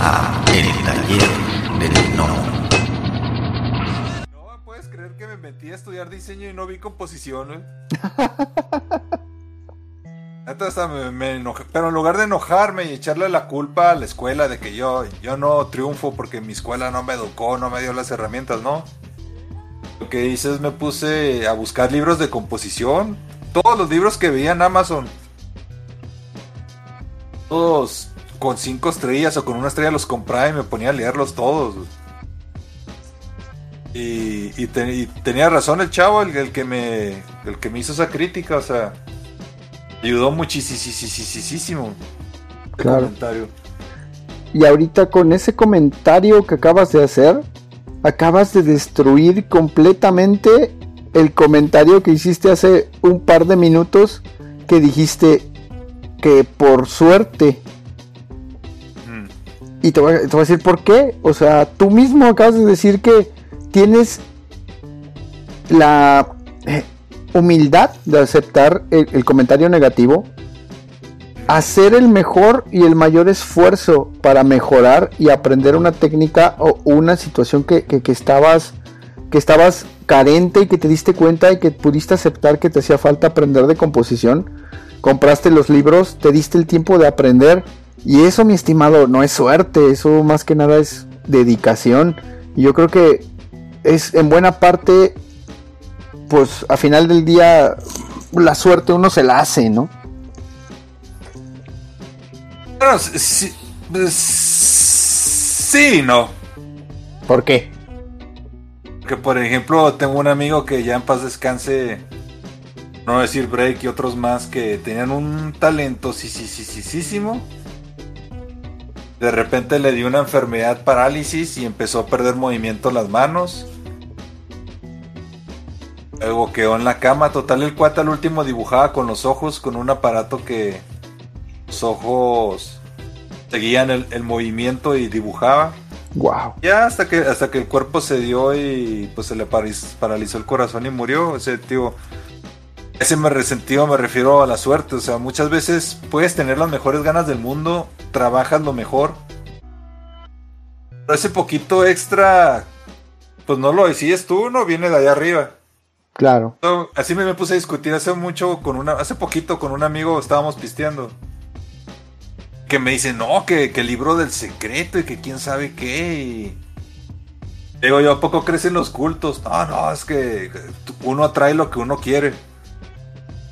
a El Taller del No. No, puedes creer que me metí a estudiar diseño y no vi composición, ¿eh? Neta, hasta me, me enojé. Pero en lugar de enojarme y echarle la culpa a la escuela de que yo, yo no triunfo porque mi escuela no me educó, no me dio las herramientas, ¿no? Lo que hice es me puse a buscar libros de composición. Todos los libros que veía en Amazon. Todos con cinco estrellas o con una estrella los compraba y me ponía a leerlos todos. Y, y te- y tenía razón el chavo, el, el que me, el que me hizo esa crítica, o sea, ayudó muchísimo. Claro. comentario. Y ahorita con ese comentario que acabas de hacer, acabas de destruir completamente el comentario que hiciste hace un par de minutos que dijiste que por suerte. Y te voy, a, te a decir por qué, o sea, tú mismo acabas de decir que tienes la eh, humildad de aceptar el, comentario negativo, hacer el mejor y el mayor esfuerzo para mejorar y aprender una técnica o una situación que, que- que estabas que estabas carente y que te diste cuenta y que pudiste aceptar que te hacía falta aprender de composición. Compraste los libros, te diste el tiempo de aprender y eso, mi estimado, no es suerte, eso más que nada es dedicación. Y yo creo que es en buena parte, pues a final del día, la suerte uno se la hace, ¿no? Bueno, sí, sí, sí, no. ¿Por qué? Que por ejemplo, tengo un amigo que ya en paz descanse, no decir break y otros más que tenían un talento sí, sí, sí, sí. De repente le dio una enfermedad parálisis y empezó a perder movimiento en las manos. Luego quedó en la cama. Total, el cuate al último dibujaba con los ojos, con un aparato que los ojos seguían el, el movimiento y dibujaba. Wow. Ya hasta que hasta que el cuerpo se dio y pues se le paralizó el corazón y murió. Ese tío, ese me resentido me refiero a la suerte. O sea, muchas veces puedes tener las mejores ganas del mundo, trabajas lo mejor. Pero ese poquito extra, pues no lo decides tú, no viene de allá arriba. Claro. Así me, me puse a discutir hace mucho con una, hace poquito con un amigo estábamos pisteando. Que me dice, no, que, que el libro del secreto y que quién sabe qué. Y... Digo yo, ¿a poco crecen los cultos? No, no, es que uno atrae lo que uno quiere.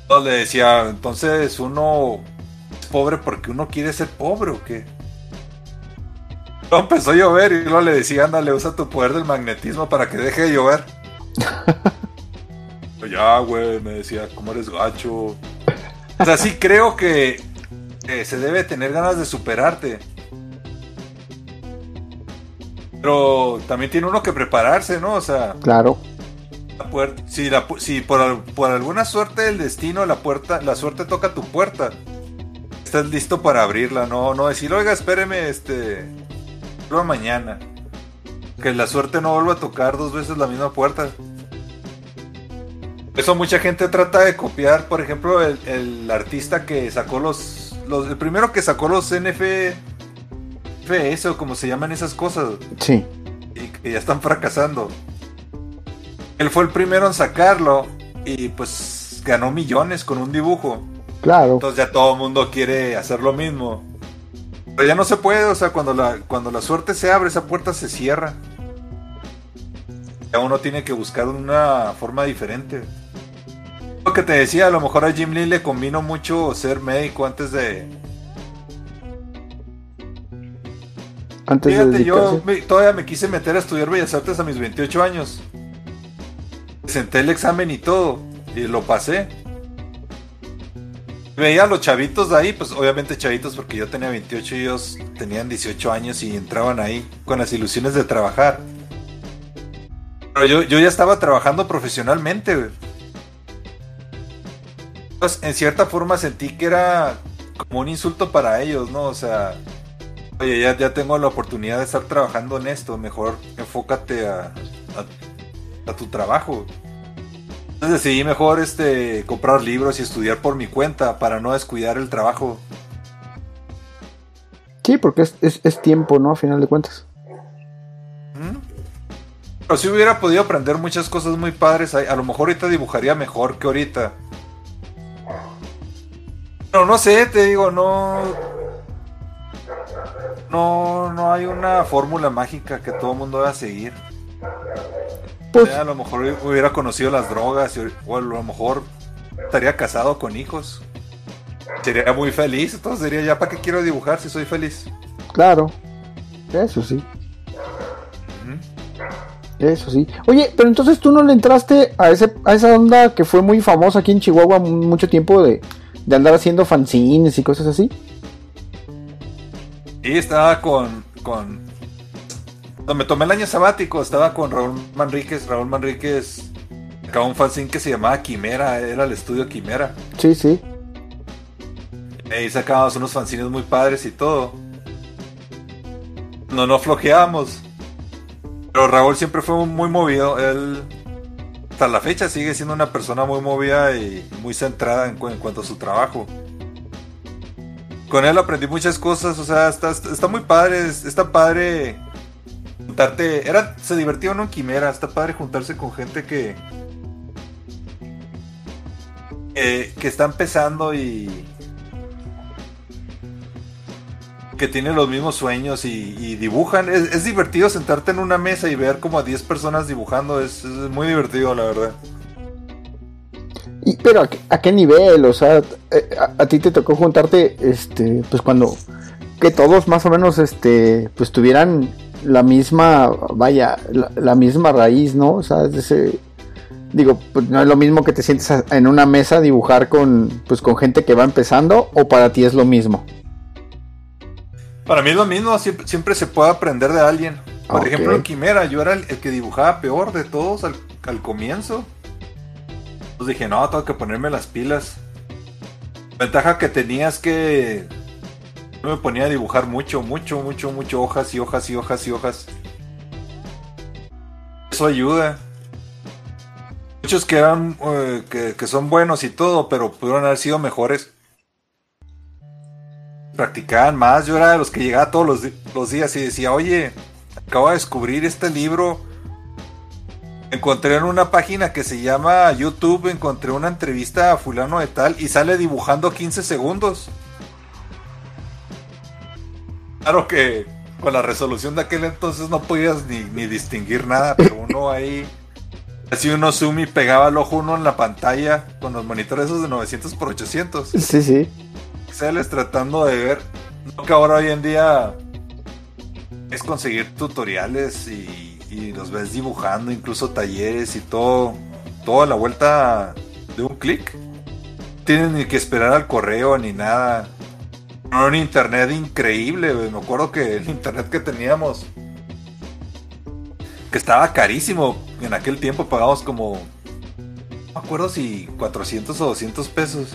Le decía, entonces uno es pobre porque uno quiere ser pobre o qué. Luego empezó a llover y luego le decía, ándale, usa tu poder del magnetismo para que deje de llover. Pues ya, güey, me decía, ¿cómo eres gacho? O sea, sí creo que, que se debe tener ganas de superarte. Pero también tiene uno que prepararse, ¿no? O sea, Claro. La puerta, si, la pu- si por, al- por alguna suerte del destino la puerta, la suerte toca tu puerta, estás listo para abrirla, no, no decir, oiga, espéreme, este, vuelva mañana. Que la suerte no vuelva a tocar dos veces la misma puerta. Eso mucha gente trata de copiar, por ejemplo, el, el artista que sacó los, los, el primero que sacó los NF, FS o como se llaman esas cosas Sí. y que ya están fracasando. Él fue el primero en sacarlo y pues ganó millones con un dibujo. Claro. Entonces ya todo el mundo quiere hacer lo mismo. Pero ya no se puede, o sea, cuando la, cuando la suerte se abre, esa puerta se cierra. Ya uno tiene que buscar una forma diferente. Lo que te decía, a lo mejor a Jim Lee le combinó mucho ser médico antes de, Antes de Fíjate, yo dedicarse. me- todavía me quise meter a estudiar Bellas Artes a mis 28 años. Presenté el examen y todo, y lo pasé. Veía a los chavitos de ahí, pues obviamente chavitos porque yo tenía 28 y ellos tenían 18 años y entraban ahí con las ilusiones de trabajar. Pero yo, yo ya estaba trabajando profesionalmente. Pues en cierta forma sentí que era como un insulto para ellos, ¿no? O sea, Oye, ya, ya tengo la oportunidad de estar trabajando en esto, mejor enfócate a, tu trabajo. Entonces decidí mejor este comprar libros y estudiar por mi cuenta para no descuidar el trabajo. Sí, porque es, es, es tiempo, ¿no? A final de cuentas. Pero si hubiera podido aprender muchas cosas muy padres, a, a lo mejor ahorita dibujaría mejor que ahorita. Pero no sé, te digo, no. No, no hay una fórmula mágica que todo el mundo deba seguir. Pues, a lo mejor hubiera conocido las drogas o a lo mejor estaría casado con hijos. Sería muy feliz, entonces diría, ya para qué quiero dibujar si soy feliz. claro. Eso sí. Eso sí. Oye, pero entonces tú no le entraste a, ese, a esa onda que fue muy famosa aquí en Chihuahua mucho tiempo de, de andar haciendo fanzines y cosas así. Y estaba con, con... Me tomé el año sabático, estaba con Raúl Manríquez. Raúl Manríquez sacaba un fanzine que se llamaba Quimera, era el estudio Quimera. Sí, sí. Ahí sacábamos unos fanzines muy padres y todo. No, no flojeábamos. Pero Raúl siempre fue muy movido. Él, hasta la fecha, sigue siendo una persona muy movida y muy centrada en, cu- en cuanto a su trabajo. Con él aprendí muchas cosas, o sea, está, está muy padre, es- está padre Era, se divertía uno en Quimera, está padre juntarse con gente que. que, que está empezando y. que tiene los mismos sueños y, dibujan. Es, divertido sentarte en una mesa y ver como a 10 personas dibujando, es, muy divertido, la verdad. Pero ¿a qué, a qué nivel? O sea, eh, a, a ti te tocó juntarte, este, pues cuando que todos más o menos, este, pues tuvieran la misma, vaya, la, la misma raíz, ¿no? O sea, es ese, digo, pues no es lo mismo que te sientes en una mesa a dibujar con, pues con gente que va empezando, o para ti es lo mismo. Para mí es lo mismo, siempre, siempre se puede aprender de alguien. Por ejemplo, en Quimera, yo era el, el que dibujaba peor de todos al, al comienzo. Entonces dije, no, tengo que ponerme las pilas. Ventaja que tenías que. Yo me ponía a dibujar mucho, mucho, mucho, mucho, hojas y hojas y hojas y hojas. Eso ayuda. Muchos que eran, eh, que, que son buenos y todo, pero pudieron haber sido mejores practicaban más. Yo era de los que llegaba todos los, los días y decía, oye, acabo de descubrir este libro. Encontré en una página que se llama YouTube, encontré una entrevista a fulano de tal y sale dibujando 15 segundos. Claro que con la resolución de aquel entonces no podías ni, ni distinguir nada, pero uno ahí... Así uno zoom y pegaba el ojo uno en la pantalla con los monitores esos de 900 por 800. Sí, sí. Pixeles tratando de ver. No que ahora hoy en día es conseguir tutoriales y, y los ves dibujando, incluso talleres y todo, todo a la vuelta de un clic. No Tienes ni que esperar al correo ni nada. Era un internet increíble, güey. me acuerdo que el internet que teníamos, que estaba carísimo, en aquel tiempo pagamos como, no me acuerdo si 400 o 200 pesos.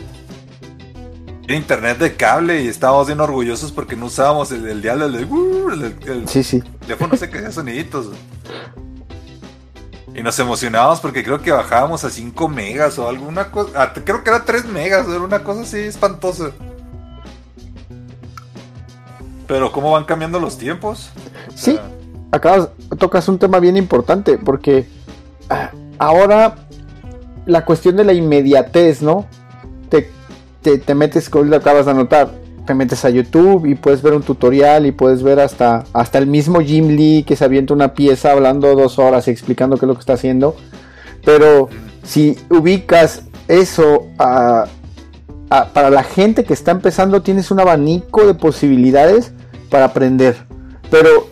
Era internet de cable y estábamos bien orgullosos porque no usábamos el, el dial del uh, el, el Sí, sí. teléfono se hacía soniditos. Y nos emocionábamos porque creo que bajábamos a 5 megas o alguna cosa. creo que era 3 megas, era una cosa así espantosa. Pero cómo van cambiando los tiempos. O Sí. acabas, tocas un tema bien importante porque ah, ahora la cuestión de la inmediatez, ¿no? Te, te, te metes, como lo acabas de anotar, te metes a YouTube y puedes ver un tutorial y puedes ver hasta, hasta el mismo Jim Lee que se avienta una pieza hablando dos horas y explicando qué es lo que está haciendo. Pero si ubicas eso a- a- para la gente que está empezando, tienes un abanico de posibilidades para aprender. Pero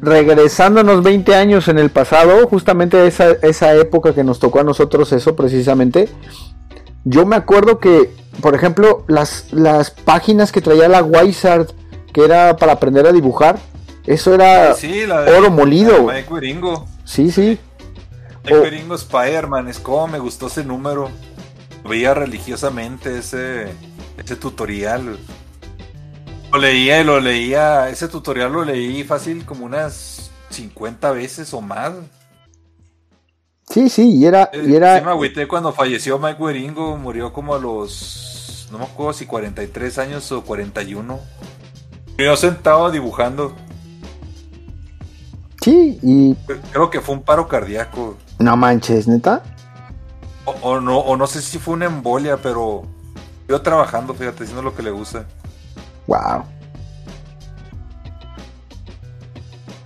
regresándonos 20 años en el pasado, justamente esa, esa época que nos tocó a nosotros eso precisamente, yo me acuerdo que, por ejemplo, las, las páginas que traía la Wizard, que era para aprender a dibujar, eso era... sí, la de- oro molido, la de. Sí, sí. Mike Oh. Spider-Man, es como me gustó ese número. Veía religiosamente ese, ese tutorial. Lo leía y lo leía. Ese tutorial lo leí fácil como unas 50 veces o más. Sí, sí, y era... Eh, Y era sí me agüité cuando falleció Mike Wieringo. Murió como a los. No me acuerdo si 43 años o 41. Yo sentado dibujando. Sí, y Creo que fue un paro cardíaco. no manches, neta. O, no, o no sé si fue una embolia, pero yo trabajando, fíjate, haciendo lo que le gusta. Wow.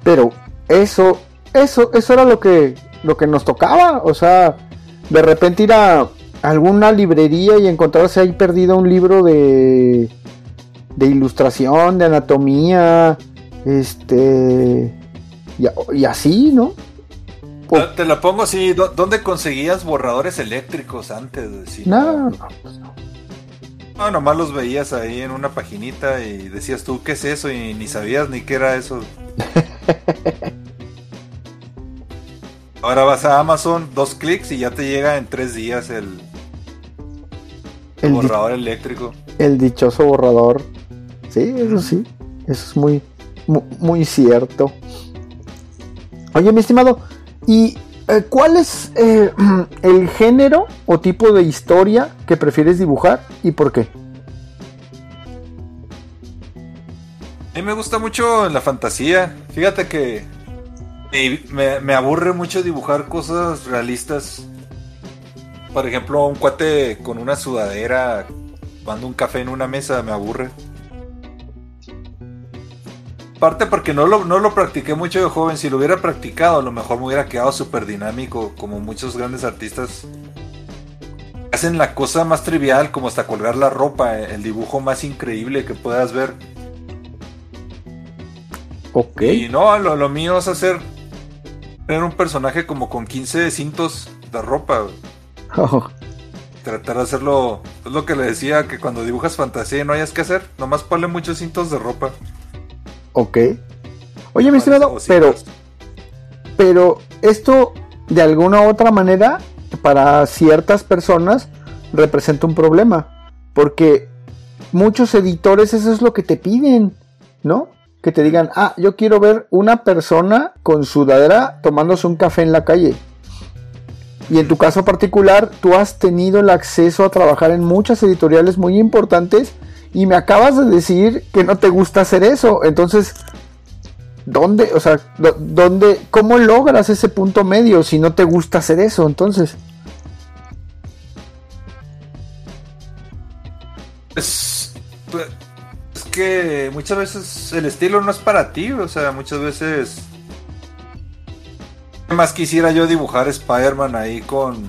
Pero eso, eso, eso era lo que, lo que nos tocaba. O sea, de repente ir a alguna librería y encontrarse ahí perdido un libro de, de ilustración, de anatomía, este, y así, ¿no? O- Ah, Te la pongo así, ¿dó- ¿dónde conseguías borradores eléctricos antes? de decir, No, no, pues no. No, nomás los veías ahí en una paginita y decías tú, ¿qué es eso? Y ni sabías ni qué era eso. Ahora vas a Amazon, dos clics y ya te llega en tres días el, borrador eléctrico. el dichoso borrador. Sí, eso sí. Eso es muy, mu- muy, cierto. Oye, mi estimado, ¿y eh, cuál es eh, el género o tipo de historia que prefieres dibujar y por qué? A mí me gusta mucho la fantasía. Fíjate que me, me- aburre mucho dibujar cosas realistas. Por ejemplo, un cuate con una sudadera tomando un café en una mesa me aburre. Aparte porque no lo, no lo practiqué mucho de joven. Si lo hubiera practicado, a lo mejor me hubiera quedado súper dinámico, como muchos grandes artistas. Hacen la cosa más trivial, como hasta colgar la ropa, el dibujo más increíble que puedas ver. Ok. Y no, lo, lo mío es hacer tener un personaje como con 15 cintos de ropa. güey. Tratar de hacerlo. Es lo que le decía, que cuando dibujas fantasía y no hayas que hacer, nomás ponle muchos cintos de ropa. Ok. Oye, mi estimado, pero, pero esto de alguna u otra manera para ciertas personas representa un problema. Porque muchos editores eso es lo que te piden, ¿no? Que te digan, ah, yo quiero ver una persona con sudadera tomándose un café en la calle. Y en tu caso particular, tú has tenido el acceso a trabajar en muchas editoriales muy importantes y me acabas de decir que no te gusta hacer eso. Entonces, ¿dónde, o sea, dónde, cómo logras ese punto medio si no te gusta hacer eso? Entonces, Es, pues, es que muchas veces el estilo no es para ti, o sea, muchas veces. ¿Qué más quisiera yo dibujar Spider-Man ahí con.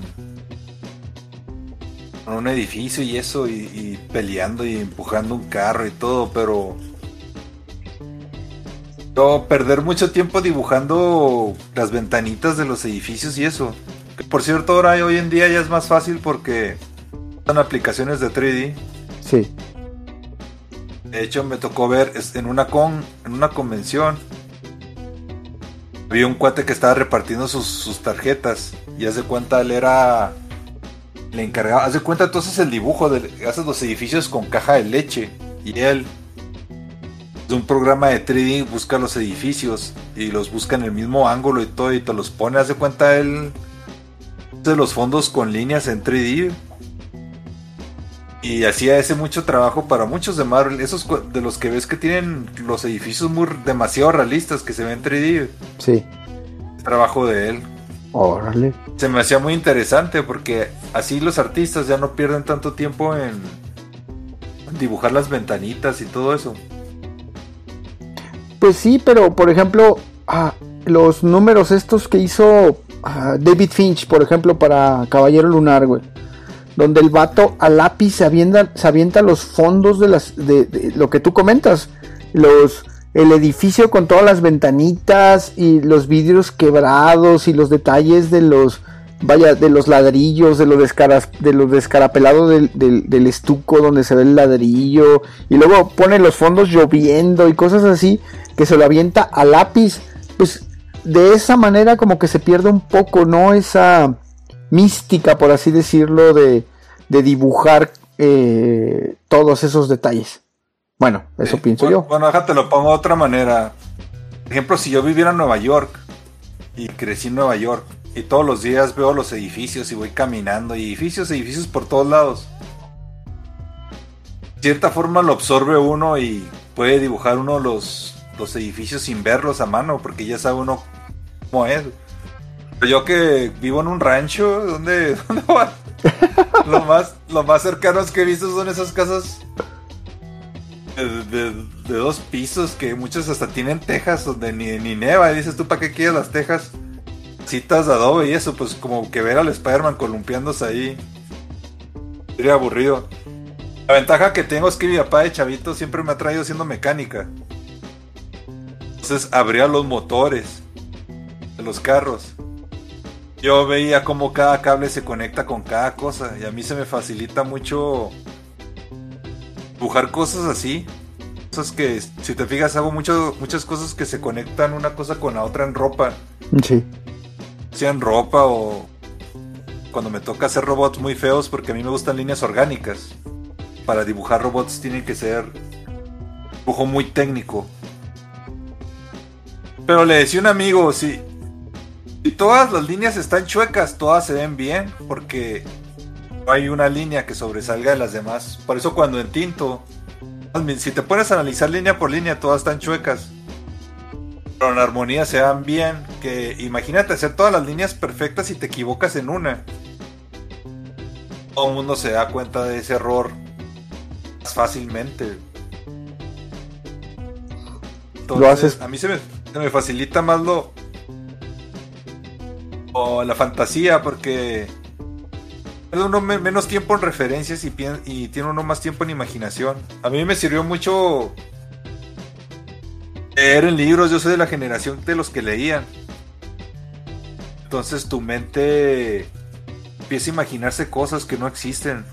Un edificio y eso, y, y peleando y empujando un carro y todo, pero. Yo perder mucho tiempo dibujando las ventanitas de los edificios y eso. Que por cierto, ahora hoy en día ya es más fácil porque son aplicaciones de 3D. sí. De hecho, me tocó ver en una con en una convención. Vi un cuate que estaba repartiendo sus, sus tarjetas. Y haz de cuenta, él era. Le encargaba. Haz de cuenta, tú haces el dibujo. De, haces los edificios con caja de leche. Y él. De un programa de 3D busca los edificios. Y los busca en el mismo ángulo y todo. Y te los pone. Haz de cuenta, él. Hace los fondos con líneas en 3D. Y hacía ese mucho trabajo para muchos de Marvel. Esos de los que ves que tienen los edificios muy demasiado realistas que se ven 3D. Sí. Trabajo de él. Órale. Se me hacía muy interesante porque así los artistas ya no pierden tanto tiempo en dibujar las ventanitas y todo eso. Pues sí, pero por ejemplo, ah, los números estos que hizo ah, David Finch, por ejemplo, para Caballero Lunar, güey. Donde el vato a lápiz se avienta, se avienta los fondos de las de, de lo que tú comentas. Los el edificio con todas las ventanitas y los vidrios quebrados y los detalles de los vaya de los ladrillos, de lo, de lo descarapelado del, del, del estuco donde se ve el ladrillo y luego pone los fondos lloviendo y cosas así que se lo avienta a lápiz. Pues de esa manera como que se pierde un poco, ¿no? Esa mística, por así decirlo, de, de dibujar eh, todos esos detalles. Bueno, eso Sí. pienso bueno, yo. Bueno, déjate lo pongo de otra manera. Por ejemplo, si yo viviera en Nueva York y crecí en Nueva York y todos los días veo los edificios y voy caminando y edificios, edificios por todos lados. De cierta forma lo absorbe uno y puede dibujar uno los, los edificios sin verlos a mano, porque ya sabe uno cómo es. Pero yo que vivo en un rancho, ¿dónde, dónde va? lo, más, lo más cercanos que he visto son esas casas de, dos pisos que muchos hasta tienen tejas donde ni, ni neva. Y dices tú, ¿para qué quieres las tejas? Citas de adobe y eso, pues como que ver al Spider-Man columpiándose ahí. Sería aburrido. La ventaja que tengo es que mi papá de chavito siempre me ha traído haciendo mecánica. Entonces abría los motores de los carros. Yo veía cómo cada cable se conecta con cada cosa y a mí se me facilita mucho dibujar cosas así. Cosas que, si te fijas, hago mucho, muchas cosas que se conectan una cosa con la otra en ropa. Sí. Sean ropa o cuando me toca hacer robots muy feos porque a mí me gustan líneas orgánicas. Para dibujar robots tiene que ser dibujo muy técnico. Pero le decía un amigo, si, si todas las líneas están chuecas, todas se ven bien, porque no hay una línea que sobresalga de las demás. Por eso cuando en tinto, si te pones a analizar línea por línea, todas están chuecas. Pero en armonía se dan bien. Que imagínate hacer todas las líneas perfectas y te equivocas en una. Todo el mundo se da cuenta de ese error más fácilmente. Entonces, Lo haces- A mí se me, se me facilita más lo. O la fantasía, porque. Pierde uno me- menos tiempo en referencias y, tiene uno más tiempo en imaginación. A mí me sirvió mucho leer en libros, yo soy de la generación de los que leían. Entonces tu mente empieza a imaginarse cosas que no existen.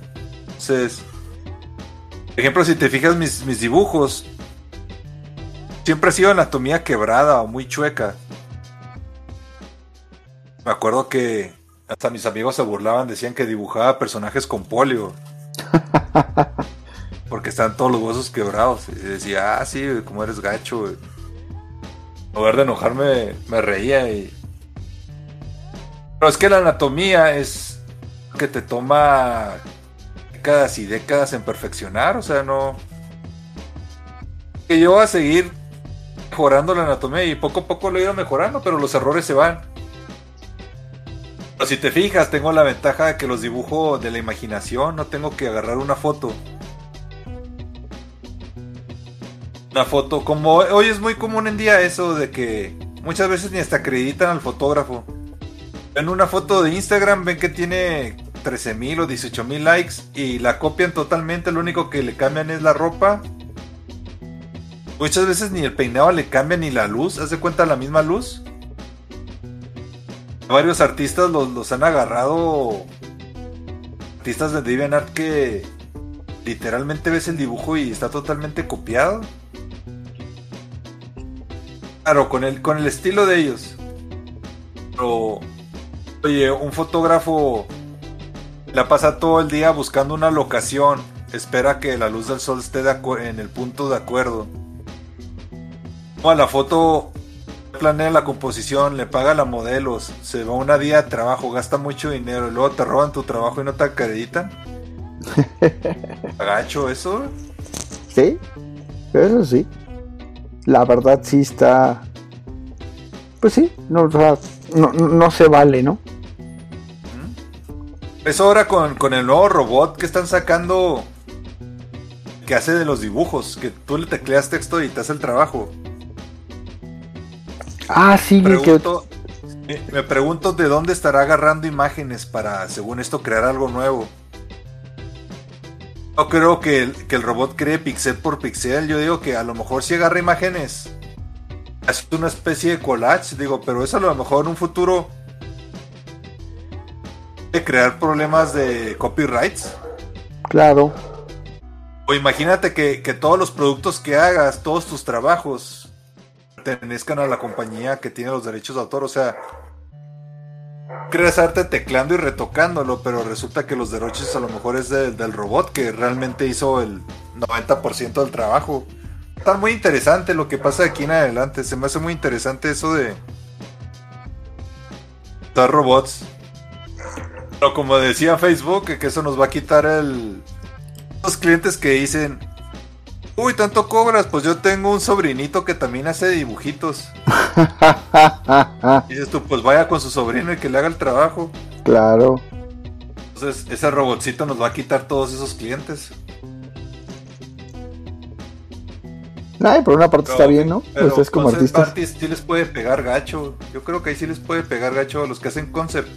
Entonces, por ejemplo, si te fijas mis dibujos, siempre ha sido anatomía quebrada o muy chueca. Me acuerdo que hasta mis amigos se burlaban, decían que dibujaba personajes con polio. Porque están todos los huesos quebrados. Y decía, ah, sí, como eres gacho. güey". En lugar de enojarme, me reía y... Pero es que la anatomía es que te toma décadas y décadas en perfeccionar, o sea, no... Que yo voy a seguir mejorando la anatomía y poco a poco lo he ido mejorando, pero los errores se van. Pero si te fijas, tengo la ventaja de que los dibujo de la imaginación, no tengo que agarrar una foto. Una foto, como hoy es muy común en día eso de que muchas veces ni hasta acreditan al fotógrafo. En una foto de Instagram ven que tiene 13.000 o 18.000 likes y la copian totalmente, lo único que le cambian es la ropa. Muchas veces ni el peinado le cambian ni la luz, ¿haz de cuenta la misma luz? Varios artistas los, los han agarrado. Artistas de DeviantArt que literalmente ves el dibujo y está totalmente copiado. Claro, con el, con el estilo de ellos. Pero, oye, un fotógrafo la pasa todo el día buscando una locación. Espera que la luz del sol esté de en el punto de acuerdo. No, la foto planea la composición, le paga a la modelos, se va una día de trabajo, gasta mucho dinero y luego te roban tu trabajo y no te acreditan. Agacho eso. Sí, eso sí. La verdad sí está. Pues sí, no, o sea, no, no se vale, ¿no? Eso ahora con, con el nuevo robot que están sacando que hace de los dibujos, que tú le tecleas texto y te hace el trabajo. Ah, sí, que Pregunto- me- me pregunto de dónde estará agarrando imágenes para, según esto, crear algo nuevo. No creo que el, que el robot cree pixel por pixel. Yo digo que a lo mejor si agarra imágenes, hace una especie de collage. Digo, pero eso a lo mejor en un futuro de crear problemas de copyrights. claro. O imagínate que, que todos los productos que hagas, todos tus trabajos, pertenezcan a la compañía que tiene los derechos de autor. O sea, creas arte teclando y retocándolo, pero resulta que los derechos a lo mejor es de- del robot que realmente hizo el 90% del trabajo. Está muy interesante lo que pasa de aquí en adelante. Se me hace muy interesante eso de dar robots. Pero como decía Facebook, que eso nos va a quitar el, los clientes que dicen, Uy, tanto cobras, pues yo tengo un sobrinito que también hace dibujitos. dices tú, pues vaya con su sobrino y que le haga el trabajo. Claro. Entonces, ese robotcito nos va a quitar todos esos clientes. Ay, por una parte está bien, ¿no? Pero pues es como concept artistas. artist sí les puede pegar gacho. Yo creo que ahí sí les puede pegar gacho a los que hacen concept.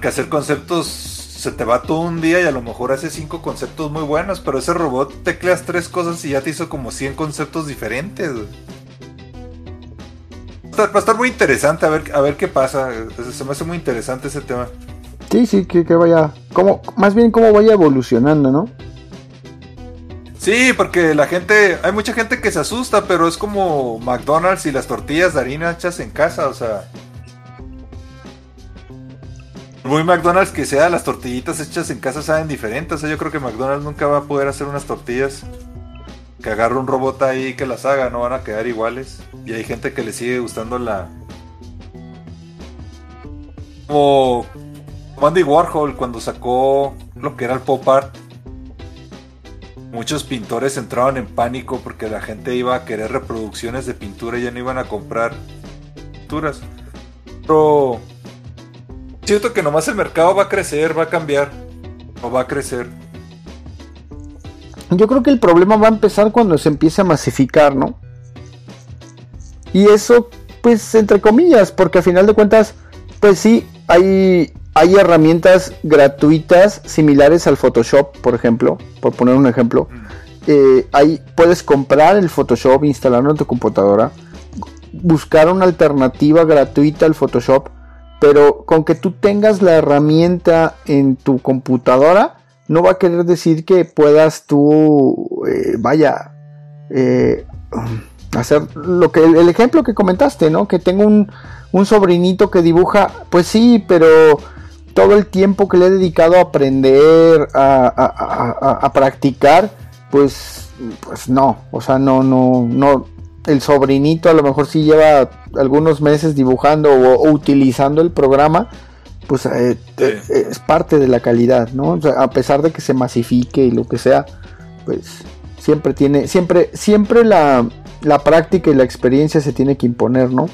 Que hacer conceptos se te va todo un día y a lo mejor hace cinco conceptos muy buenos, pero ese robot tecleas tres cosas y ya te hizo como 100 conceptos diferentes. Va a estar- va a estar muy interesante a ver, a ver qué pasa. Se me hace muy interesante ese tema. Sí, sí, que, que vaya. Como, más bien cómo vaya evolucionando, ¿no? Sí, porque la gente, hay mucha gente que se asusta, pero es como McDonald's y las tortillas de harina hechas en casa, o sea. Muy McDonald's que sea, las tortillitas hechas en casa saben diferentes. Yo creo que McDonald's nunca va a poder hacer unas tortillas que agarre un robot ahí que las haga, no van a quedar iguales. Y hay gente que le sigue gustando la. Como Andy Warhol cuando sacó lo que era el pop art. Muchos pintores entraron en pánico porque la gente iba a querer reproducciones de pintura y ya no iban a comprar pinturas. Pero siento que nomás el mercado va a crecer, va a cambiar. O va a crecer. Yo creo que el problema va a empezar cuando se empiece a masificar, ¿no? Y eso, pues, entre comillas, porque a final de cuentas, pues sí, hay, hay herramientas gratuitas similares al Photoshop, por ejemplo, por poner un ejemplo. Eh, ahí puedes comprar el Photoshop, instalarlo en tu computadora, buscar una alternativa gratuita al Photoshop, pero con que tú tengas la herramienta en tu computadora, no va a querer decir que puedas tú, eh, vaya, eh, hacer lo que el, ejemplo que comentaste, ¿no? Que tengo un, un sobrinito que dibuja, pues sí, pero todo el tiempo que le he dedicado a aprender, a- a- a- a practicar, pues, pues no, o sea, no, no, no, el sobrinito a lo mejor sí lleva algunos meses dibujando o, o utilizando el programa, pues eh, eh, es parte de la calidad, ¿no? O sea, a pesar de que se masifique y lo que sea, pues siempre tiene, siempre, siempre la, la práctica y la experiencia se tiene que imponer, ¿no?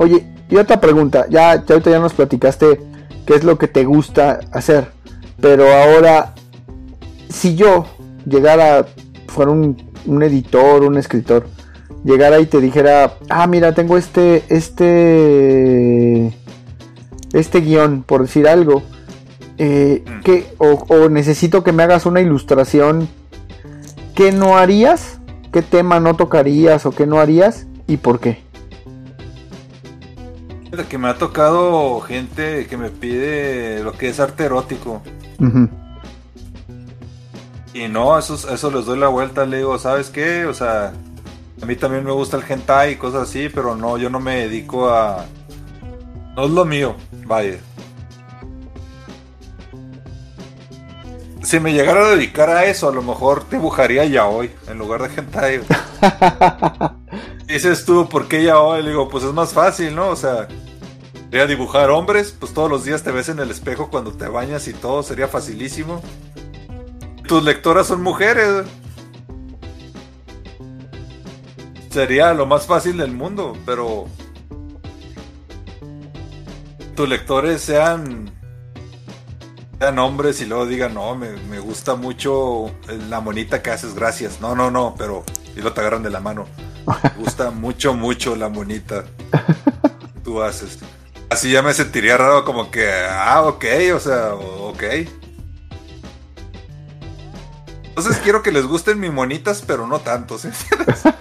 Oye, y otra pregunta, ya, ya ahorita ya nos platicaste qué es lo que te gusta hacer, pero ahora, si yo llegara, fuera un, un editor, un escritor, llegara y te dijera, ah, mira, tengo este, este, este guion, por decir algo, eh, Mm. que, o, o necesito que me hagas una ilustración, ¿qué no harías? ¿Qué tema no tocarías o qué no harías? ¿Y por qué? Que me ha tocado gente que me pide lo que es arte erótico. Y no, eso, eso les doy la vuelta, le digo, ¿sabes qué? O sea, a mí también me gusta el hentai y cosas así, pero no, yo no me dedico a... No es lo mío, vaya. Si me llegara a dedicar a eso, a lo mejor dibujaría ya hoy, en lugar de hentai. Dices tú, ¿por qué ya hoy? Le digo, pues es más fácil, ¿no? O sea, voy a dibujar hombres, pues todos los días te ves en el espejo cuando te bañas y todo, sería facilísimo. Tus lectoras son mujeres. Sería lo más fácil del mundo, pero tus lectores sean sean hombres y luego digan, no, me, me gusta mucho la monita que haces, gracias. No, no, no, pero y lo te agarran de la mano. Me gusta mucho, mucho la monita que tú haces. Así ya me sentiría raro como que, ah, ok, o sea, ok. Entonces quiero que les gusten mis monitas, pero no tanto, ¿sí entiendes?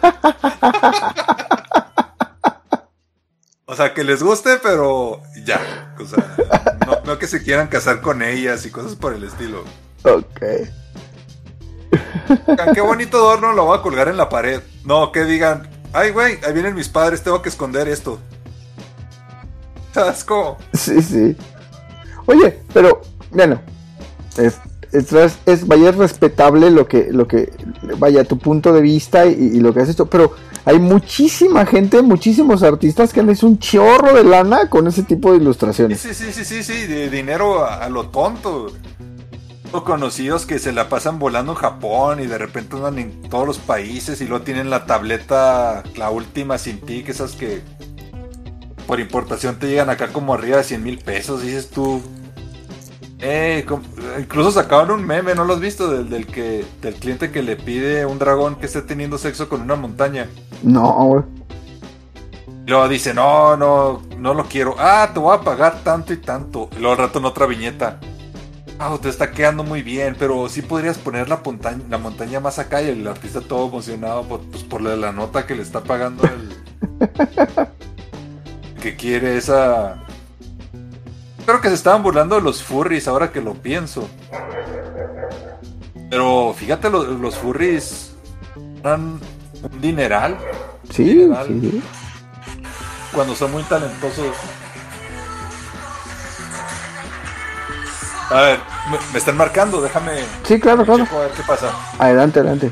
O sea, que les guste, pero ya. O sea, no, no que se quieran casar con ellas y cosas por el estilo. Ok. Qué bonito adorno, lo voy a colgar en la pared. No, que digan, ay, güey, ahí vienen mis padres, tengo que esconder esto. ¿Sabes cómo? Sí, sí. Oye, pero, bueno, es, es, es- vaya, es respetable lo que, lo que, vaya, tu punto de vista y, lo que has hecho, pero hay muchísima gente, muchísimos artistas que han hecho un chorro de lana con ese tipo de ilustraciones. Sí, sí, sí, sí, sí, de dinero a, lo tonto. O conocidos que se la pasan volando en Japón y de repente andan en todos los países y luego tienen la tableta, la última sin que esas que por importación te llegan acá como arriba de 100 mil pesos. Dices tú, eh, incluso sacaban un meme, ¿no lo has visto? Del, del que, del cliente que le pide un dragón que esté teniendo sexo con una montaña. No, güey. Luego dice, no, no, no lo quiero. Ah, te voy a pagar tanto y tanto. Y luego al rato en otra viñeta. Ah, te está quedando muy bien, pero sí podrías poner la, montaña, la montaña más acá y el artista todo emocionado por, pues, por la, la nota que le está pagando el... que quiere esa... Creo que se estaban burlando de los furries ahora que lo pienso. Pero fíjate, los, los furries dan un dineral Sí, Literal. sí. cuando son muy talentosos. A ver, me, me están marcando, déjame. Sí, claro, claro. a ver qué pasa. Adelante, adelante.